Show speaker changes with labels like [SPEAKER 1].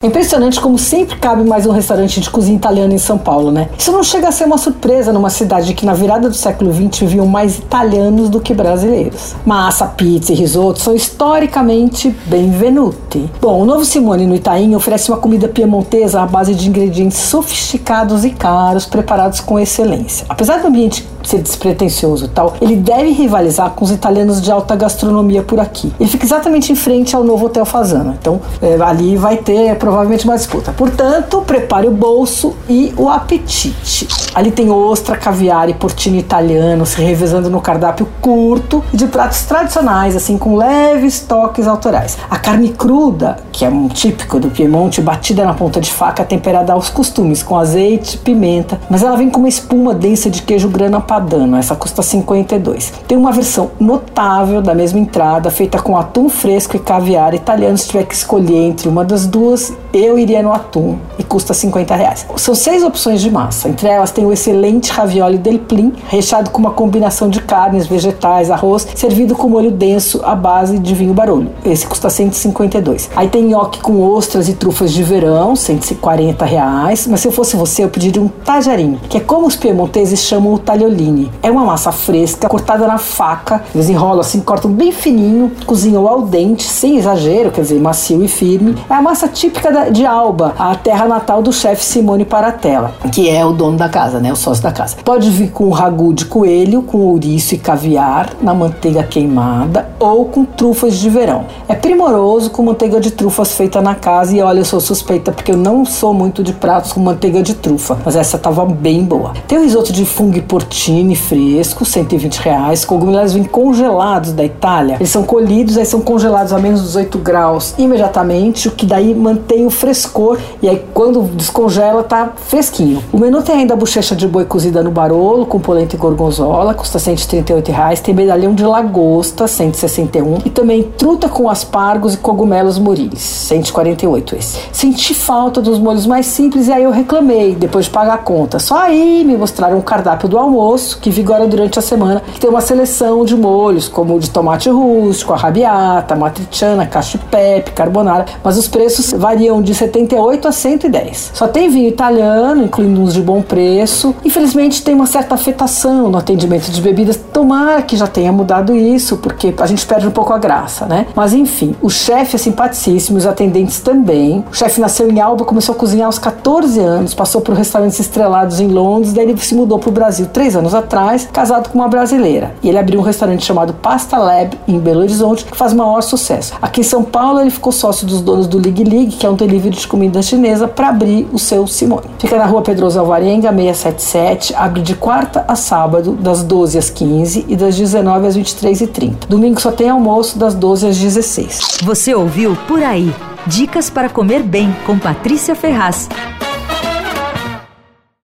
[SPEAKER 1] É impressionante como sempre cabe mais um restaurante de cozinha italiana em São Paulo, né? Isso não chega a ser uma surpresa numa cidade que na virada do século XX viviam mais italianos do que brasileiros. Massa, pizza e risoto são historicamente benvenuti. Bom, o novo Simone no Itaim oferece uma comida piemontesa à base de ingredientes sofisticados e caros preparados com excelência. Apesar do ambiente ser despretensioso e tal, ele deve rivalizar com os italianos de alta gastronomia por aqui. Ele fica exatamente em frente ao novo Hotel Fazana. Então, é, ali vai ter provavelmente uma disputa. Portanto, prepare o bolso e o apetite. Ali tem ostra, caviar e portino italiano se revezando no cardápio curto e de pratos tradicionais, assim, com leves toques autorais. A carne cruda, que é um típico do Piemonte, batida na ponta de faca, temperada aos costumes, com azeite, pimenta, mas ela vem com uma espuma densa de queijo grana padano, essa custa 52. Tem uma versão notável da mesma entrada, feita com atum fresco e caviar italiano. Se tiver que escolher entre uma das duas, eu iria no atum e custa 50 reais. São seis opções de massa, entre elas tem o excelente ravioli del Plin, recheado com uma combinação de carnes, vegetais, arroz, servido com molho denso à base de vinho barulho. Esse custa 152. Aí tem nhoque com ostras e trufas de verão, 140 reais. Mas se eu fosse você, eu pediria um tajarim, que é como os piemonteses chamam o tagliolini é uma massa fresca, cortada na faca, eles enrolam assim, cortam bem fininho, cozinham ao dente, sem exagero, quer dizer, macio e firme. É a massa típica de Alba, a terra natal do chefe Simone Paratella, que é o dono da casa, né, o sócio da casa. Pode vir com ragu de coelho, com ouriço e caviar, na manteiga queimada ou com trufas de verão. É primoroso com manteiga de trufas feita na casa e olha, eu sou suspeita porque eu não sou muito de pratos com manteiga de trufa, mas essa tava bem boa. Tem o risoto de fungo Fettuccine fresco, 120 reais. Cogumelos vêm congelados da Itália. Eles são colhidos, aí são congelados a menos 18 graus imediatamente, o que daí mantém o frescor. E aí quando descongela tá fresquinho. O menu tem ainda a bochecha de boi cozida no barolo, com polenta e gorgonzola, custa 138 reais. Tem medalhão de lagosta, 161. E também truta com aspargos e cogumelos moriles, 148 esse. Senti falta dos molhos mais simples e aí eu reclamei, depois de pagar a conta. Só aí me mostraram o cardápio do almoço que vigora durante a semana, que tem uma seleção de molhos, como o de tomate rústico, arrabiata, matriciana, cacio pepe, carbonara, mas os preços variam de 78 a 110. Só tem vinho italiano, incluindo uns de bom preço. Infelizmente tem uma certa afetação no atendimento de bebidas. Tomara que já tenha mudado isso, porque a gente perde um pouco a graça, né? Mas enfim, o chefe é simpaticíssimo, os atendentes também. O chefe nasceu em Alba, começou a cozinhar aos 14 anos, passou por restaurantes estrelados em Londres, daí ele se mudou para o Brasil três anos atrás, casado com uma brasileira. E ele abriu um restaurante chamado Pasta Lab em Belo Horizonte, que faz maior sucesso. Aqui em São Paulo, ele ficou sócio dos donos do Lig Lig, que é um delivery de comida chinesa, para abrir o seu Simone. Fica na rua Pedroso Alvarenga, 677, abre de quarta a sábado, das 12 às 15 e das 19 às 23 e 30. Domingo só tem almoço das 12 às 16.
[SPEAKER 2] Você ouviu Por Aí. Dicas para comer bem com Patrícia Ferraz.